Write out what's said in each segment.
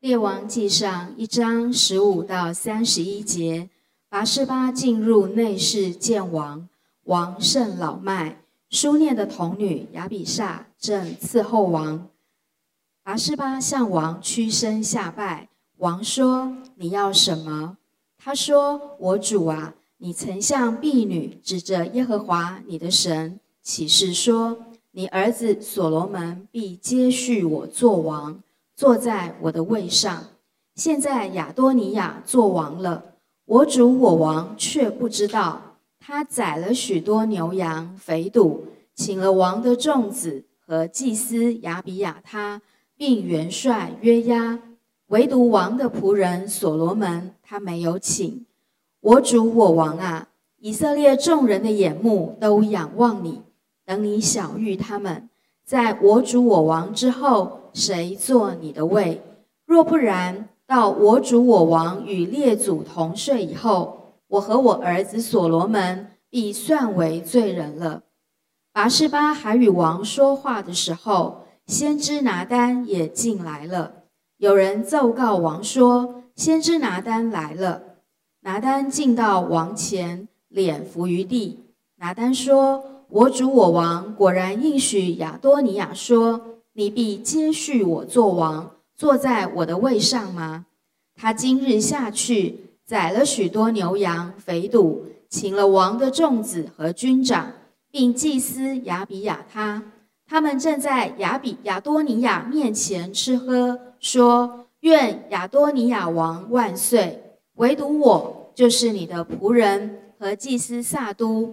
列王记上一章十五到三十一节，拔示巴进入内室见王，王甚老迈，书念的童女亚比煞正伺候王。拔示巴向王屈身下拜，王说：“你要什么？”他说：“我主啊，你曾向婢女指着耶和华你的神起誓说，你儿子所罗门必接续我做王。”坐在我的位上，现在亚多尼亚做王了，我主我王却不知道。他宰了许多牛羊肥犊，请了王的众子和祭司亚比亚他，并元帅约押，唯独王的仆人所罗门，他没有请。我主我王啊，以色列众人的眼目都仰望你，等你晓谕他们，在我主我王之后。谁坐你的位？若不然，到我主我王与列祖同睡以后，我和我儿子所罗门必算为罪人了。拔示巴还与王说话的时候，先知拿单也进来了。有人奏告王说，先知拿单来了。拿单进到王前，脸伏于地。拿单说：“我主我王果然应许亚多尼亚说。”你必接续我做王，坐在我的位上吗？他今日下去宰了许多牛羊肥犊，请了王的众子和军长，并祭司亚比亚他。他们正在亚比亚多尼亚面前吃喝，说：“愿亚多尼亚王万岁！唯独我，就是你的仆人和祭司萨都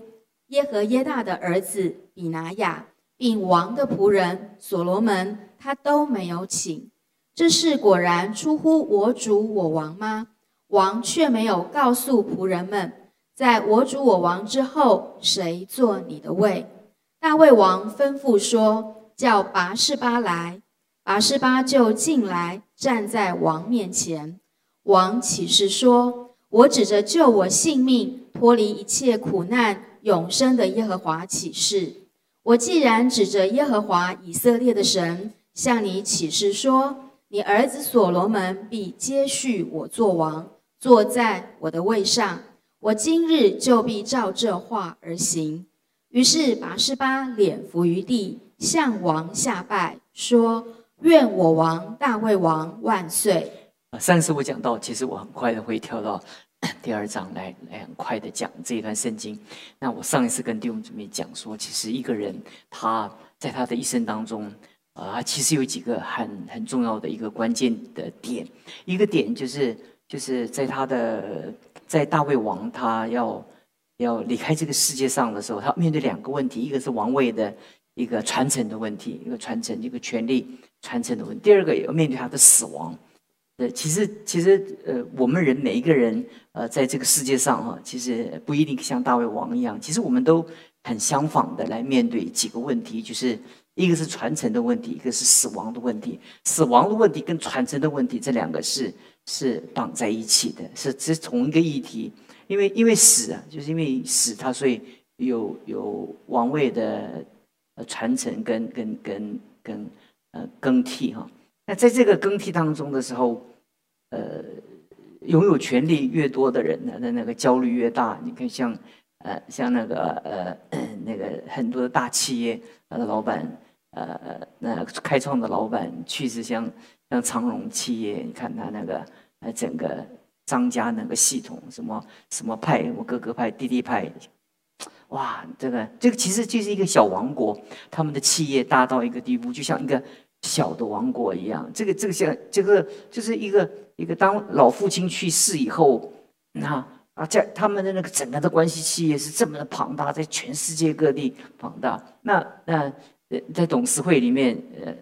耶和耶大的儿子比拿雅。”并王的仆人所罗门，他都没有请。这事果然出乎我主我王吗？王却没有告诉仆人们，在我主我王之后，谁做你的位？大卫王吩咐说：“叫拔示巴来。”拔示巴就进来，站在王面前。王起誓说：“我指着救我性命、脱离一切苦难、永生的耶和华起誓。”我既然指着耶和华以色列的神向你起誓说，你儿子所罗门必接续我做王，坐在我的位上，我今日就必照这话而行。于是拔示巴脸伏于地，向王下拜，说：“愿我王大卫王万岁。”上次我讲到，其实我很快的会跳到。第二章来来很快的讲这一段圣经。那我上一次跟弟兄姊妹讲说，其实一个人他在他的一生当中，啊，其实有几个很很重要的一个关键的点。一个点就是就是在他的在大卫王他要要离开这个世界上的时候，他面对两个问题：一个是王位的一个传承的问题，一个传承一个权力传承的问题；第二个也要面对他的死亡。呃，其实其实呃，我们人每一个人呃，在这个世界上哈，其实不一定像大卫王一样，其实我们都很相仿的来面对几个问题，就是一个是传承的问题，一个是死亡的问题。死亡的问题跟传承的问题，这两个是是绑在一起的，是是同一个议题。因为因为死啊，就是因为死，它所以有有王位的呃传承跟跟跟跟呃更替哈。那在这个更替当中的时候，呃，拥有权力越多的人呢，那那个焦虑越大。你看，像呃，像那个呃，那个很多的大企业，他的老板，呃，那开创的老板去世，像像长荣企业，你看他那个呃，整个张家那个系统，什么什么派，我哥哥派，弟弟派，哇，这个这个其实就是一个小王国，他们的企业大到一个地步，就像一个。小的王国一样，这个这个像这个就是一个一个，当老父亲去世以后，那啊，在他们的那个整个的关系企业是这么的庞大，在全世界各地庞大。那那在董事会里面，呃，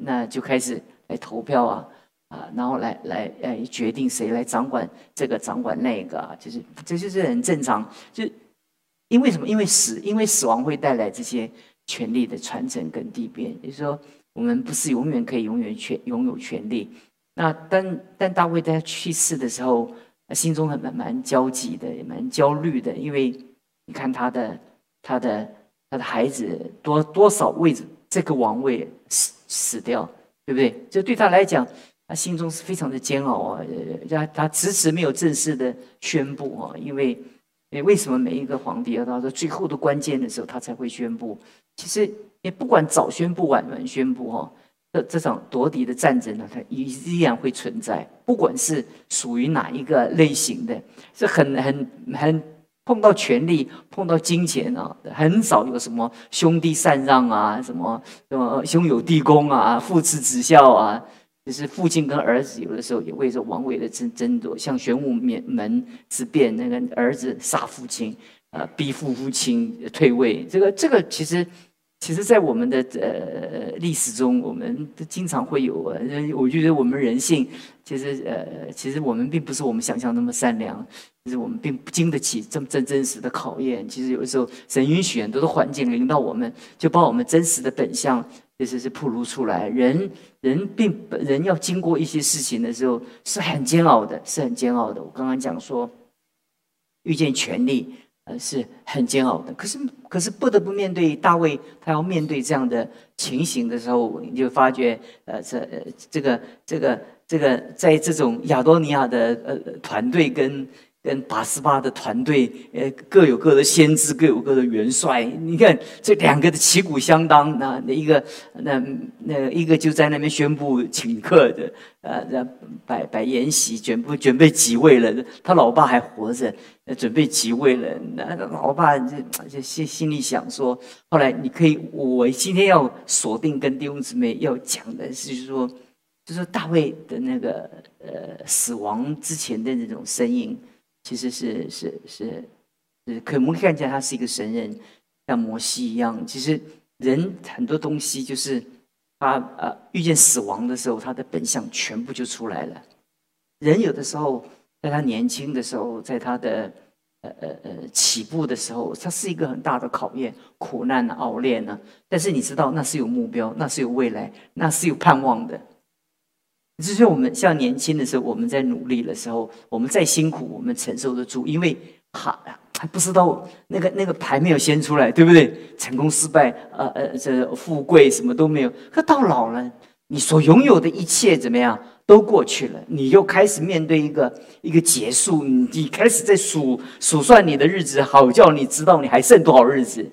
那就开始来投票啊啊，然后来来来决定谁来掌管这个掌管那个啊，就是这就是很正常。就因为什么？因为死，因为死亡会带来这些权力的传承跟地变，也就是说。我们不是永远可以永远权拥有权利。那但但大卫在他去世的时候，心中很蛮蛮焦急的，也蛮焦虑的，因为你看他的他的他的孩子多多少为这个王位死死掉，对不对？就对他来讲，他心中是非常的煎熬啊，他他迟迟没有正式的宣布啊，因为，为什么每一个皇帝要到最后的关键的时候他才会宣布？其实也不管早宣布晚宣布哈，这这场夺嫡的战争呢，它依依然会存在，不管是属于哪一个类型的，是很很很碰到权力，碰到金钱啊，很少有什么兄弟禅让啊，什么什么兄友弟恭啊，父慈子孝啊。就是父亲跟儿子有的时候也为着王位的争争夺，像玄武门之变，那个儿子杀父亲，呃，逼父父亲退位。这个这个其实，其实，在我们的呃历史中，我们经常会有。我觉得我们人性，其实呃，其实我们并不是我们想象那么善良，其实我们并不经得起这么真真实的考验。其实有的时候，神允许很多的环境临到我们，就把我们真实的本相。其实是暴露出来，人人并人要经过一些事情的时候是很煎熬的，是很煎熬的。我刚刚讲说，遇见权力，呃，是很煎熬的。可是，可是不得不面对大卫，他要面对这样的情形的时候，你就发觉，呃，这这个这个这个，在这种亚多尼亚的呃团队跟。跟八十八的团队，呃，各有各的先知，各有各的元帅。你看这两个的旗鼓相当，那那一个，那那一个就在那边宣布请客的，呃，那摆摆筵席，准备准备即位了。他老爸还活着，准备即位了。那老爸就就心心里想说，后来你可以，我今天要锁定跟弟兄姊妹要讲的是说，就是大卫的那个呃死亡之前的那种声音。其实是是是是，可我们看见他是一个神人，像摩西一样。其实人很多东西就是他呃遇见死亡的时候，他的本相全部就出来了。人有的时候在他年轻的时候，在他的呃呃呃起步的时候，他是一个很大的考验、苦难、熬炼呢。但是你知道，那是有目标，那是有未来，那是有盼望的。就是我们像年轻的时候，我们在努力的时候，我们再辛苦，我们承受得住，因为还还不知道那个那个牌没有先出来，对不对？成功失败，呃呃，这富贵什么都没有。可到老了，你所拥有的一切怎么样都过去了，你又开始面对一个一个结束，你你开始在数数算你的日子，好叫你知道你还剩多少日子，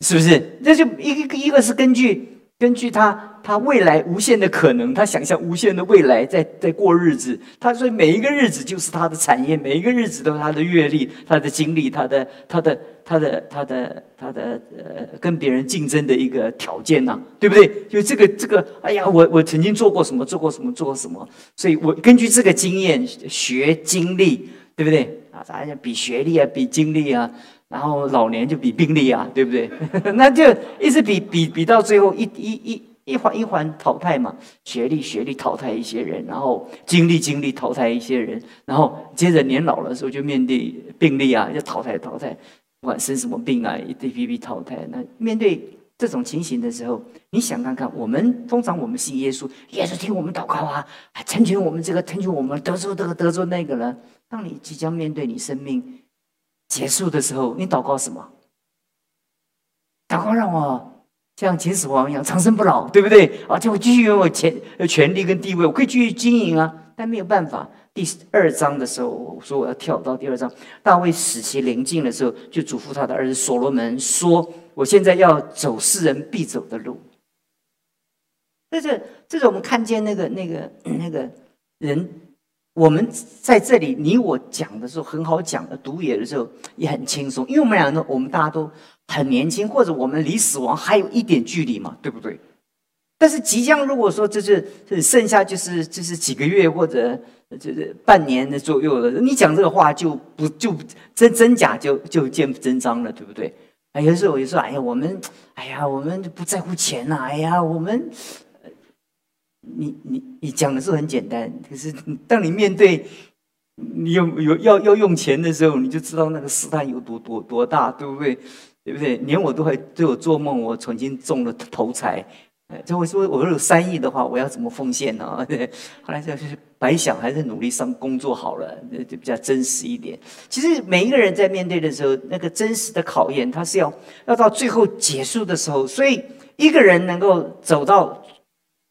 是不是？这就一个一个是根据。根据他，他未来无限的可能，他想象无限的未来，在在过日子。他说每一个日子就是他的产业，每一个日子都是他的阅历、他的经历、他的他的他的他的他的呃，跟别人竞争的一个条件呐，对不对？就这个这个，哎呀，我我曾经做过什么，做过什么，做过什么，所以我根据这个经验学经历，对不对？啊，咱家比学历啊，比经历啊。然后老年就比病例啊，对不对？那就一直比比比到最后一一一一环一环淘汰嘛，学历学历淘汰一些人，然后经历经历淘汰一些人，然后接着年老的时候就面对病例啊，要淘汰淘汰，不管生什么病啊，一批批淘汰。那面对这种情形的时候，你想看看，我们通常我们信耶稣，耶稣听我们祷告啊，成全我们这个，成全我们得着这个得着那个了。当你即将面对你生命。结束的时候，你祷告什么？祷告让我像秦始皇一样长生不老，对不对？而且我继续拥有权、权力跟地位，我可以继续经营啊。但没有办法。第二章的时候，我说我要跳到第二章。大卫死期临近的时候，就嘱咐他的儿子所罗门说：“我现在要走世人必走的路。”这是这是我们看见那个那个那个人。我们在这里，你我讲的时候很好讲的，读野的时候也很轻松，因为我们两个，我们大家都很年轻，或者我们离死亡还有一点距离嘛，对不对？但是即将如果说这是剩下就是就是几个月或者就是半年的左右了，你讲这个话就不就真真假就就见真章了，对不对？哎，有时候我就说，哎呀，我们，哎呀，我们不在乎钱呐，哎呀，我们。你你你讲的是很简单，可是当你面对你有有要要用钱的时候，你就知道那个试探有多多多大，对不对？对不对？连我都还都有做梦，我曾经中了头彩，就会说我有三亿的话，我要怎么奉献呢？对，后来就是白想，还是努力上工作好了，那就比较真实一点。其实每一个人在面对的时候，那个真实的考验，他是要要到最后结束的时候，所以一个人能够走到。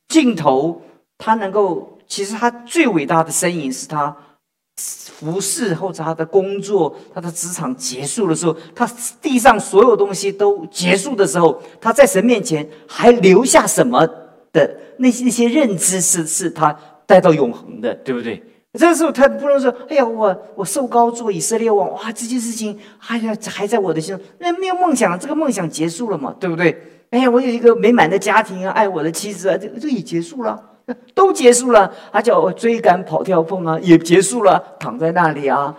镜头，他能够其实他最伟大的身影是他服侍或者他的工作，他的职场结束的时候，他地上所有东西都结束的时候，他在神面前还留下什么的那些那些认知是是他带到永恒的，对不对？这个时候他不能说：“哎呀，我我受高做以色列王，哇，这件事情还呀还在我的心中，那没有梦想，这个梦想结束了嘛，对不对？哎呀，我有一个美满的家庭啊，爱我的妻子啊，这这也结束了。”都结束了，他叫我追赶跑跳碰啊，也结束了，躺在那里啊，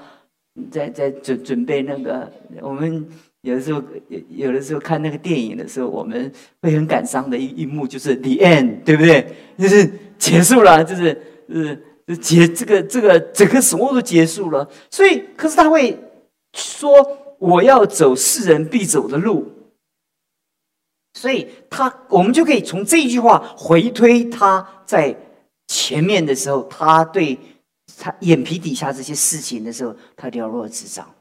在在准准备那个。我们有的时候有有的时候看那个电影的时候，我们会很感伤的一一幕，就是 the end，对不对？就是结束了，就是是结这个这个整个什么都结束了。所以，可是他会说我要走世人必走的路。所以他，我们就可以从这一句话回推他在前面的时候，他对他眼皮底下这些事情的时候，他了若指掌，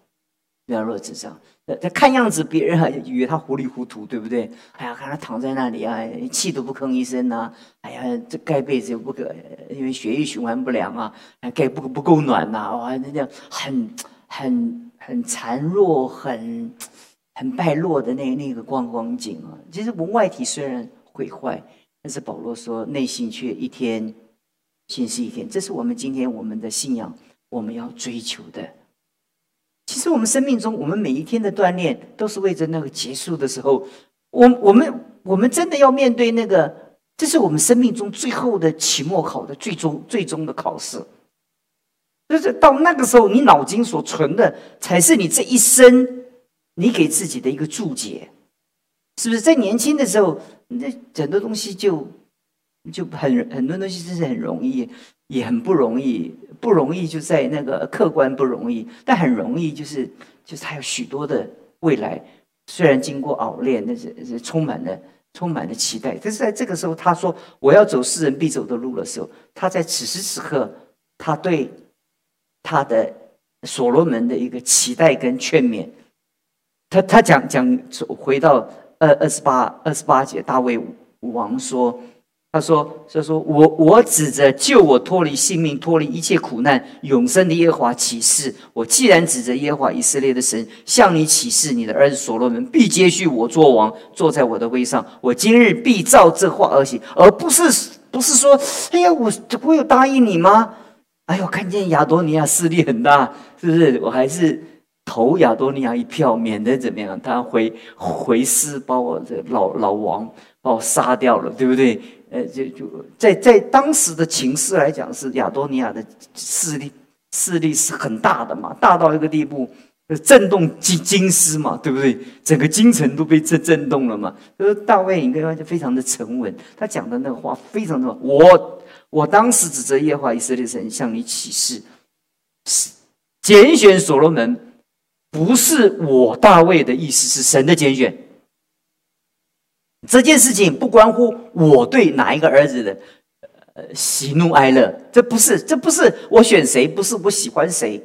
了若指掌。他看样子别人还以为他糊里糊涂，对不对？哎呀，看他躺在那里啊，气都不吭一声呐。哎呀，这盖被子又不可，因为血液循环不良啊，盖不不够暖呐。哇，那样很很很孱弱，很。很败落的那那个光光景啊，其实我们外体虽然毁坏，但是保罗说内心却一天新是一天。这是我们今天我们的信仰，我们要追求的。其实我们生命中，我们每一天的锻炼，都是为着那个结束的时候，我我们我们真的要面对那个，这是我们生命中最后的期末考的最终最终的考试。就是到那个时候，你脑筋所存的，才是你这一生。你给自己的一个注解，是不是在年轻的时候，那很多东西就就很很多东西，真是很容易，也很不容易。不容易就在那个客观不容易，但很容易就是就是还有许多的未来。虽然经过熬练，那是是充满了充满了期待。但是在这个时候，他说我要走世人必走的路的时候，他在此时此刻，他对他的所罗门的一个期待跟劝勉。他他讲讲回到二二十八二十八节，大卫王说：“他说他说我我指着救我脱离性命、脱离一切苦难、永生的耶和华起誓。我既然指着耶和华以色列的神向你起誓，你的儿子所罗门必接续我做王，坐在我的位上。我今日必照这话而行，而不是不是说，哎呀，我我有答应你吗？哎呦，看见亚多尼亚势力很大，是不是？我还是。”投亚多尼亚一票，免得怎么样？他回回师把我这老老王把我杀掉了，对不对？呃，就就在在当时的情势来讲，是亚多尼亚的势力势力是很大的嘛，大到一个地步，震动金金丝嘛，对不对？整个京城都被震震动了嘛。就是大卫应该就非常的沉稳，他讲的那个话非常的，我我当时指着耶和华以色列神向你起誓，拣选所罗门。不是我大卫的意思，是神的拣选。这件事情不关乎我对哪一个儿子的呃喜怒哀乐，这不是，这不是我选谁，不是我喜欢谁，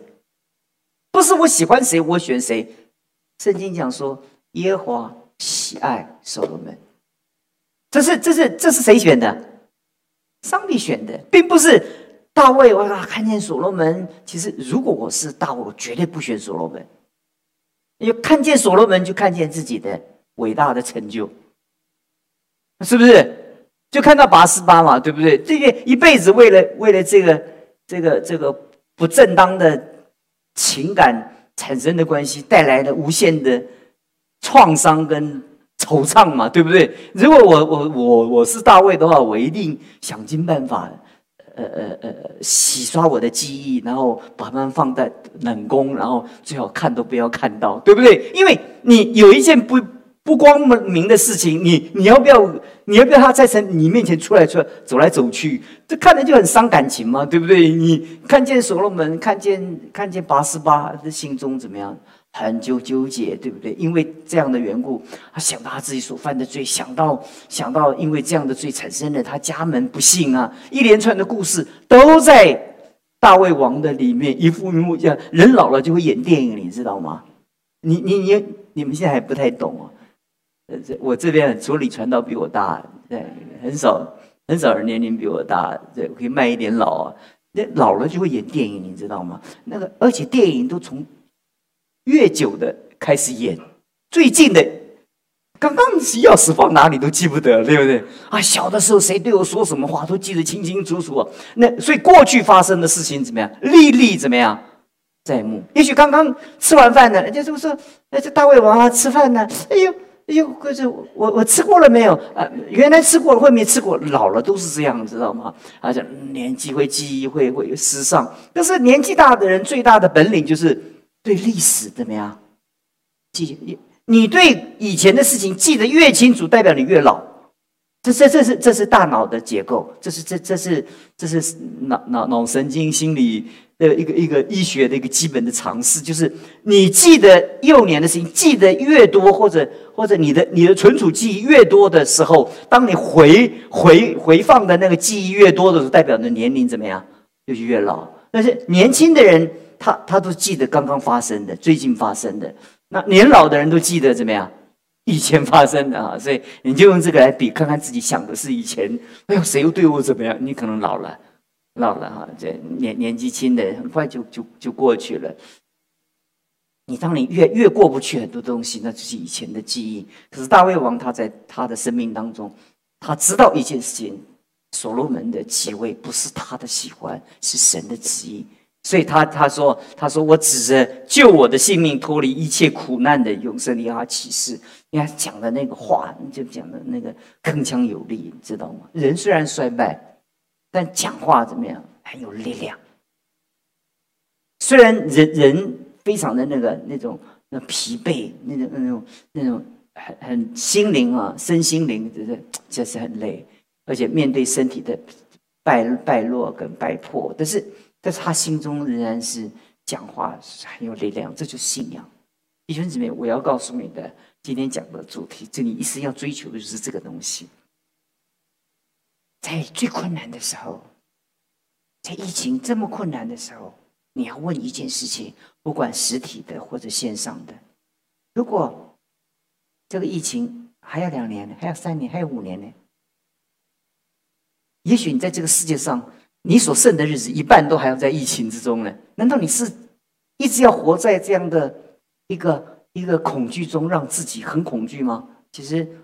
不是我喜欢谁我选谁。圣经讲说，耶和华喜爱所罗门，这是这是这是谁选的？上帝选的，并不是大卫。我看见所罗门，其实如果我是大卫，我绝对不选所罗门。因为看见所罗门，就看见自己的伟大的成就，是不是？就看到八十八嘛，对不对？这个一辈子为了为了这个这个这个不正当的情感产生的关系，带来的无限的创伤跟惆怅嘛，对不对？如果我我我我是大卫的话，我一定想尽办法。呃呃呃，洗刷我的记忆，然后把它们放在冷宫，然后最好看都不要看到，对不对？因为你有一件不不光明的事情，你你要不要你要不要他在成你面前出来出来走来走去，这看着就很伤感情嘛，对不对？你看见所罗门，看见看见八十八，这心中怎么样？很纠纠结，对不对？因为这样的缘故，他想到他自己所犯的罪，想到想到因为这样的罪产生了他家门不幸啊，一连串的故事都在大卫王的里面，一副一幕像人老了就会演电影，你知道吗？你你你你们现在还不太懂啊？呃，这我这边除了李传道比我大，对，很少很少人年龄比我大，对，可以卖一点老啊。那老了就会演电影，你知道吗？那个，而且电影都从越久的开始演，最近的刚刚钥匙放哪里都记不得，对不对？啊，小的时候谁对我说什么话都记得清清楚楚。那所以过去发生的事情怎么样，历历怎么样在目。也许刚刚吃完饭呢，人家就说：“哎，这大胃王啊，吃饭呢？”哎呦。哎呦，可是我我吃过了没有？啊，原来吃过了，后面吃过，老了都是这样，知道吗？而且年纪会记忆会会失丧，但是年纪大的人最大的本领就是对历史怎么样记？你你对以前的事情记得越清楚，代表你越老。这这这是这是大脑的结构，这是这这是这是脑脑脑神经心理。的一个一个医学的一个基本的常识，就是你记得幼年的事情记得越多，或者或者你的你的存储记忆越多的时候，当你回回回放的那个记忆越多的时候，代表的年龄怎么样，就是越老。但是年轻的人，他他都记得刚刚发生的、最近发生的。那年老的人都记得怎么样，以前发生的啊。所以你就用这个来比，看看自己想的是以前，哎呦，谁又对我怎么样？你可能老了。老了哈，这年年纪轻的很快就就就过去了。你当你越越过不去很多东西，那就是以前的记忆。可是大卫王他在他的生命当中，他知道一件事情：所罗门的继位不是他的喜欢，是神的旨意。所以他他说他说我指着救我的性命脱离一切苦难的永生利亚启示。你看讲的那个话，就讲的那个铿锵有力，你知道吗？人虽然衰败。但讲话怎么样？很有力量。虽然人人非常的那个那种那疲惫，那种那种那种很很心灵啊，身心灵就是确实很累，而且面对身体的败败落跟败破，但是但是他心中仍然是讲话是很有力量，这就是信仰。弟兄姊妹，我要告诉你的，今天讲的主题，这你一生要追求的就是这个东西。在最困难的时候，在疫情这么困难的时候，你要问一件事情，不管实体的或者线上的，如果这个疫情还要两年，还要三年，还有五年呢？也许你在这个世界上，你所剩的日子一半都还要在疫情之中呢？难道你是一直要活在这样的一个一个恐惧中，让自己很恐惧吗？其实。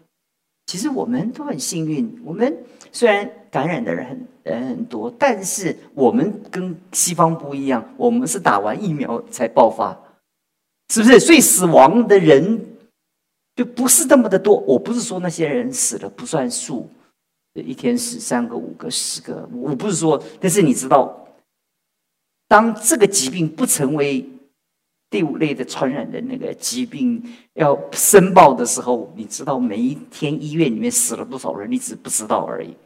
其实我们都很幸运，我们虽然感染的人很人很多，但是我们跟西方不一样，我们是打完疫苗才爆发，是不是？所以死亡的人就不是那么的多。我不是说那些人死了不算数，一天死三个、五个、十个，我不是说。但是你知道，当这个疾病不成为。第五类的传染的那个疾病要申报的时候，你知道每一天医院里面死了多少人？你只不知道而已。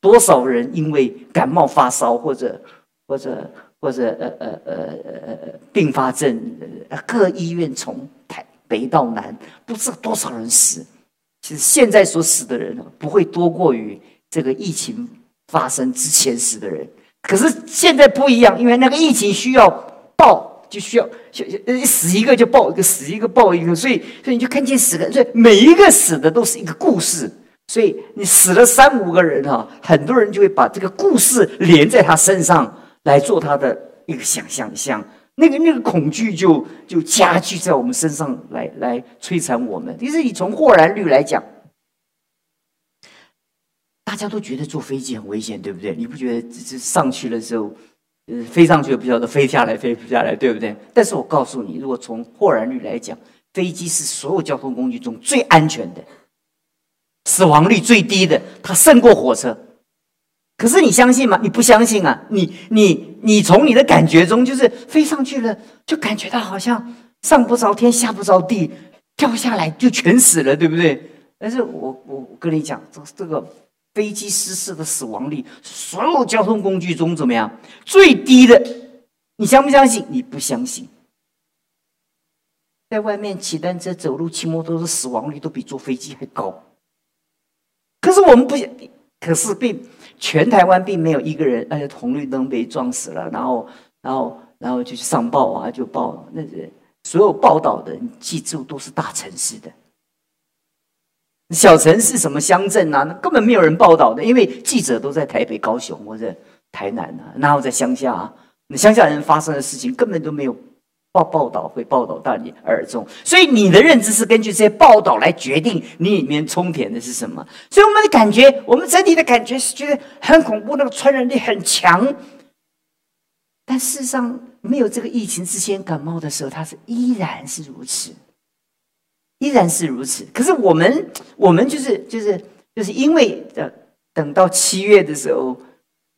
多少人因为感冒发烧，或者或者或者呃呃呃呃呃并发症，各医院从台北到南，不知道多少人死。其实现在所死的人不会多过于这个疫情发生之前死的人。可是现在不一样，因为那个疫情需要报。就需要就死一个就报一个，死一个报一个，所以所以你就看见死的，所以每一个死的都是一个故事。所以你死了三五个人哈，很多人就会把这个故事连在他身上来做他的一个想象，像那个那个恐惧就就加剧在我们身上来来摧残我们。其实你从豁然率来讲，大家都觉得坐飞机很危险，对不对？你不觉得这这上去的时候？飞上去不晓得飞下来，飞不下来，对不对？但是我告诉你，如果从豁然率来讲，飞机是所有交通工具中最安全的，死亡率最低的，它胜过火车。可是你相信吗？你不相信啊！你你你从你的感觉中，就是飞上去了，就感觉到好像上不着天，下不着地，掉下来就全死了，对不对？但是我我跟你讲，这这个。飞机失事的死亡率，所有交通工具中怎么样最低的？你相不相信？你不相信。在外面骑单车、走路、骑摩托的死亡率都比坐飞机还高。可是我们不，可是并全台湾并没有一个人，而且红绿灯被撞死了，然后，然后，然后就去上报啊，就报那些所有报道的，你记住都是大城市的。小城市什么乡镇啊，那根本没有人报道的，因为记者都在台北、高雄或者台南啊，然后在乡下啊，那乡下人发生的事情根本都没有报报道会报道到你耳中，所以你的认知是根据这些报道来决定你里面充填的是什么。所以我们的感觉，我们整体的感觉是觉得很恐怖，那个传染力很强。但事实上，没有这个疫情之前感冒的时候，它是依然是如此。依然是如此，可是我们，我们就是就是就是因为呃，等到七月的时候，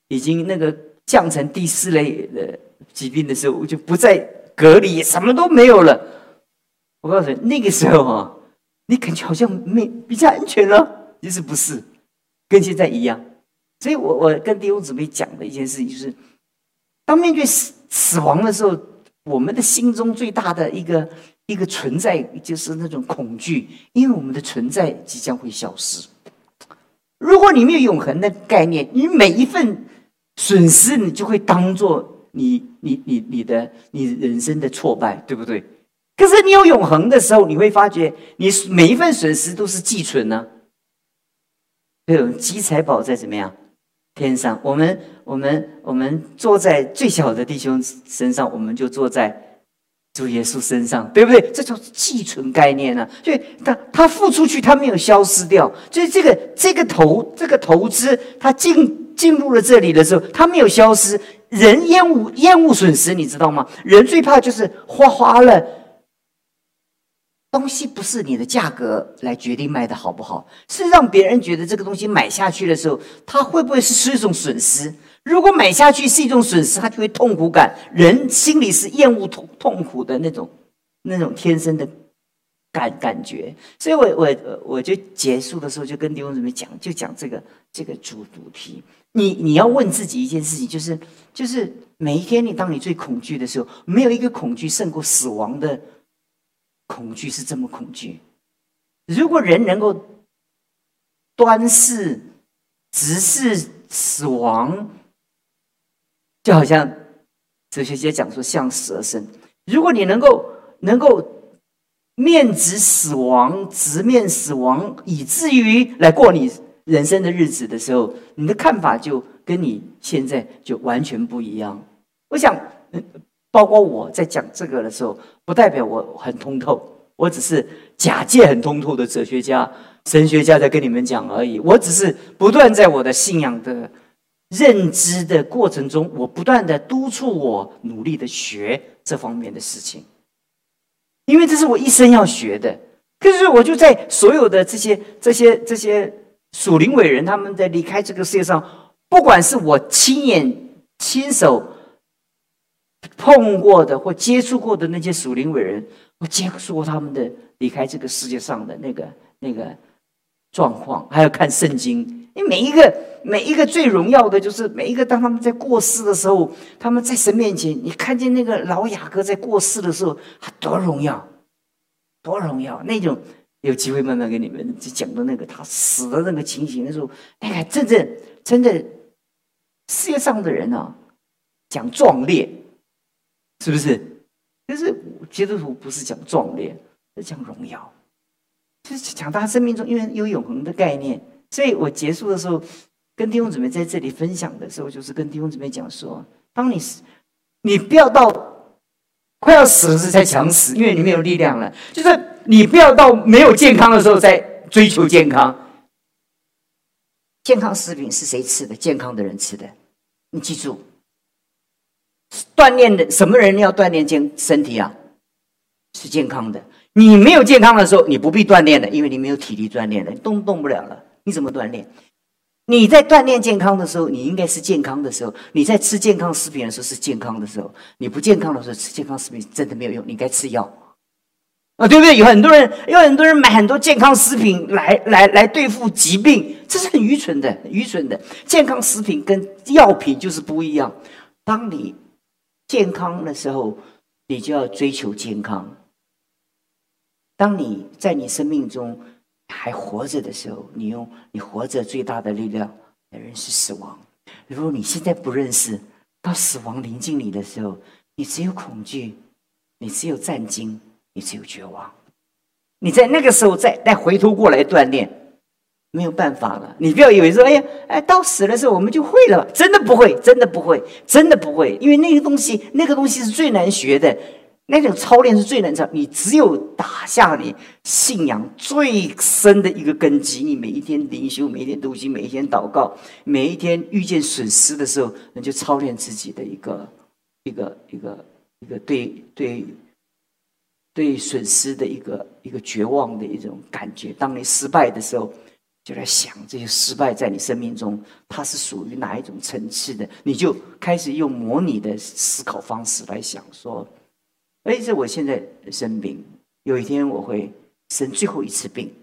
已经那个降成第四类的疾病的时候，我就不再隔离，什么都没有了。我告诉你，那个时候啊，你感觉好像没比较安全了，其实不是，跟现在一样。所以我我跟弟兄姊妹讲的一件事情就是，当面对死死亡的时候，我们的心中最大的一个。一个存在就是那种恐惧，因为我们的存在即将会消失。如果你没有永恒的概念，你每一份损失，你就会当做你、你、你、你的、你人生的挫败，对不对？可是你有永恒的时候，你会发觉，你每一份损失都是寄存呢。这种积财宝在怎么样？天上，我们、我们、我们坐在最小的弟兄身上，我们就坐在。主耶稣身上，对不对？这叫寄存概念呢。所以他他付出去，他没有消失掉。所以这个这个投这个投资，他进进入了这里的时候，他没有消失。人厌恶厌恶损失，你知道吗？人最怕就是花花了东西，不是你的价格来决定卖的好不好，是让别人觉得这个东西买下去的时候，他会不会是是一种损失？如果买下去是一种损失，他就会痛苦感。人心里是厌恶痛痛苦的那种那种天生的感感觉。所以我我我就结束的时候就跟弟兄姊妹讲，就讲这个这个主主题。你你要问自己一件事情，就是就是每一天你当你最恐惧的时候，没有一个恐惧胜过死亡的恐惧是这么恐惧。如果人能够端视直视死亡。就好像哲学家讲说，向死而生。如果你能够能够面直死亡，直面死亡，以至于来过你人生的日子的时候，你的看法就跟你现在就完全不一样。我想，包括我在讲这个的时候，不代表我很通透，我只是假借很通透的哲学家、神学家在跟你们讲而已。我只是不断在我的信仰的。认知的过程中，我不断的督促我努力的学这方面的事情，因为这是我一生要学的。可是我就在所有的这些、这些、这些属灵伟人他们在离开这个世界上，不管是我亲眼亲手碰过的或接触过的那些属灵伟人，我接触过他们的离开这个世界上的那个那个状况，还要看圣经。因为每一个每一个最荣耀的，就是每一个当他们在过世的时候，他们在神面前，你看见那个老雅各在过世的时候，他多荣耀，多荣耀！那种有机会慢慢跟你们讲的那个他死的那个情形的时候，哎，真正真的世界上的人啊，讲壮烈，是不是？但是基督徒不是讲壮烈，是讲荣耀，就是讲他生命中因为有永恒的概念。所以我结束的时候，跟弟兄姊妹在这里分享的时候，就是跟弟兄姊妹讲说：，当你死，你不要到快要死的时候才想死，因为你没有力量了；，就是你不要到没有健康的时候再追求健康。健康食品是谁吃的？健康的人吃的。你记住，锻炼的什么人要锻炼健身体啊？是健康的。你没有健康的时候，你不必锻炼的，因为你没有体力锻炼了，动动不了了。你怎么锻炼？你在锻炼健康的时候，你应该是健康的时候；你在吃健康食品的时候是健康的时候。你不健康的时候吃健康食品真的没有用，你该吃药啊，对不对？有很多人有很多人买很多健康食品来来来对付疾病，这是很愚蠢的，愚蠢的。健康食品跟药品就是不一样。当你健康的时候，你就要追求健康；当你在你生命中。还活着的时候，你用你活着最大的力量来认识死亡。如果你现在不认识，到死亡临近你的时候，你只有恐惧，你只有战惊，你只有绝望。你在那个时候再再回头过来锻炼，没有办法了。你不要以为说，哎呀，哎，到死的时候我们就会了，真的不会，真的不会，真的不会，因为那个东西，那个东西是最难学的。那种操练是最难操，你只有打下你信仰最深的一个根基，你每一天灵修，每一天读经，每一天祷告，每一天遇见损失的时候，你就操练自己的一个一个一个一个对对对损失的一个一个绝望的一种感觉。当你失败的时候，就在想这些失败在你生命中它是属于哪一种层次的，你就开始用模拟的思考方式来想说。哎，这我现在生病，有一天我会生最后一次病。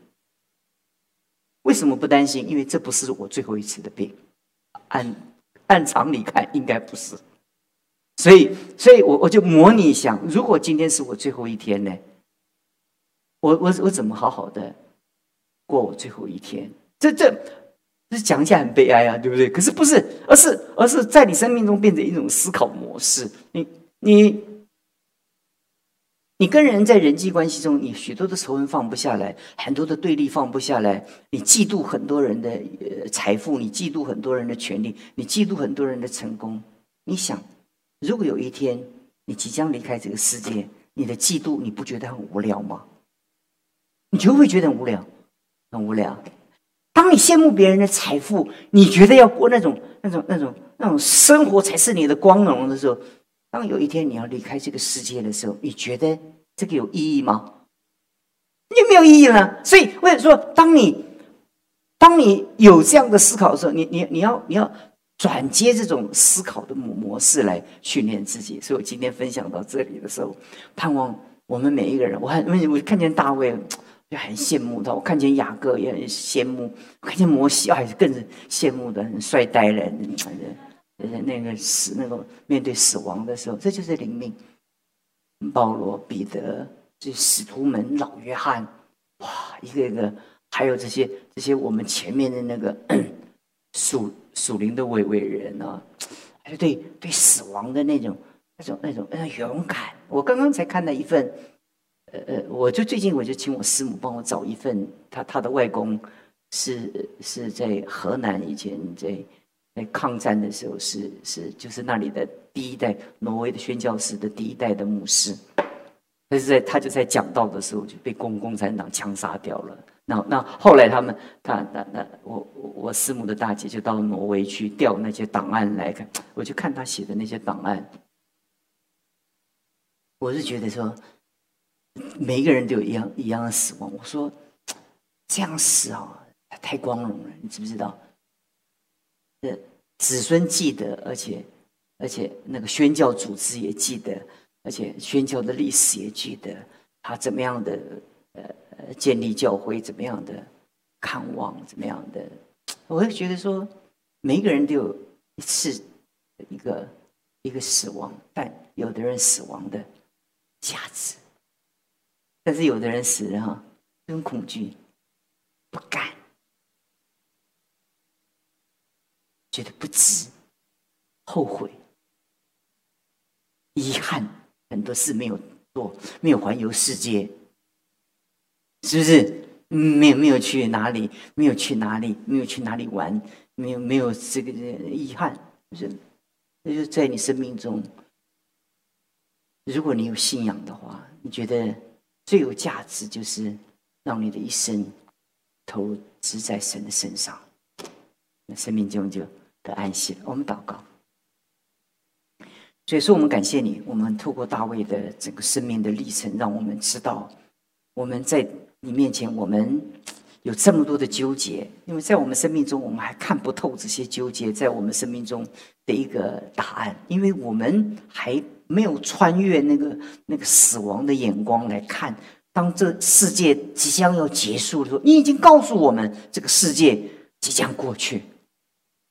为什么不担心？因为这不是我最后一次的病，按按常理看应该不是。所以，所以我我就模拟想，如果今天是我最后一天呢？我我我怎么好好的过我最后一天？这这这讲起来很悲哀啊，对不对？可是不是，而是而是在你生命中变成一种思考模式。你你。你跟人在人际关系中，你许多的仇恨放不下来，很多的对立放不下来，你嫉妒很多人的财富，你嫉妒很多人的权利，你嫉妒很多人的成功。你想，如果有一天你即将离开这个世界，你的嫉妒你不觉得很无聊吗？你就会觉得很无聊，很无聊。当你羡慕别人的财富，你觉得要过那种那种那种那种生活才是你的光荣的时候。当有一天你要离开这个世界的时候，你觉得这个有意义吗？有没有意义呢？所以，或者说，当你当你有这样的思考的时候，你你你要你要转接这种思考的模模式来训练自己。所以我今天分享到这里的时候，盼望我们每一个人，我还我看见大卫就很羡慕他，我看见雅各也很羡慕，看见摩西啊，更是羡慕的，很帅呆了。那个死，那个面对死亡的时候，这就是灵命。保罗、彼得，这使徒们，老约翰，哇，一个一个，还有这些这些我们前面的那个 属属灵的伟伟人啊，还有对对死亡的那种那种那种那种勇敢。我刚刚才看到一份，呃，我就最近我就请我师母帮我找一份，他他的外公是是在河南以前在。在抗战的时候，是是就是那里的第一代挪威的宣教师的第一代的牧师，但是在他就在讲道的时候就被共共产党枪杀掉了。那那后来他们，他那那我我师母的大姐就到挪威去调那些档案来看，我就看他写的那些档案，我是觉得说，每一个人都有一样一样的死亡。我说这样死啊，太光荣了，你知不知道？的子孙记得，而且而且那个宣教组织也记得，而且宣教的历史也记得，他怎么样的呃呃建立教会，怎么样的看望，怎么样的，我会觉得说，每一个人都有一次一个一个死亡，但有的人死亡的价值，但是有的人死了哈，很恐惧，不敢。觉得不值，后悔、遗憾，很多事没有做，没有环游世界，是不是？没有没有去哪里，没有去哪里，没有去哪里玩，没有没有这个遗憾，是，那就在你生命中，如果你有信仰的话，你觉得最有价值就是让你的一生投资在神的身上，那生命中就。得安息了我们祷告。所以说，我们感谢你。我们透过大卫的整个生命的历程，让我们知道，我们在你面前，我们有这么多的纠结。因为在我们生命中，我们还看不透这些纠结在我们生命中的一个答案，因为我们还没有穿越那个那个死亡的眼光来看。当这世界即将要结束的时候，你已经告诉我们，这个世界即将过去。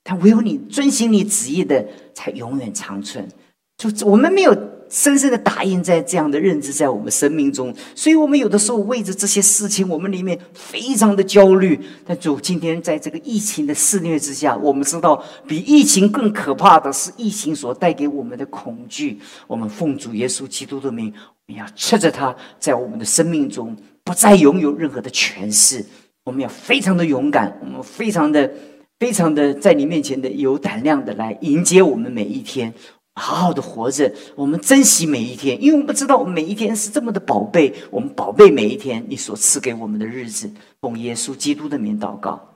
但唯有你遵行你旨意的，才永远长存。就我们没有深深的打印在这样的认知在我们生命中，所以我们有的时候为着这些事情，我们里面非常的焦虑。但主今天在这个疫情的肆虐之下，我们知道比疫情更可怕的是疫情所带给我们的恐惧。我们奉主耶稣基督的名，我们要吃着它，在我们的生命中不再拥有任何的权势。我们要非常的勇敢，我们非常的、非常的在你面前的有胆量的来迎接我们每一天，好好的活着，我们珍惜每一天，因为我们不知道我们每一天是这么的宝贝，我们宝贝每一天你所赐给我们的日子。奉耶稣基督的名祷告。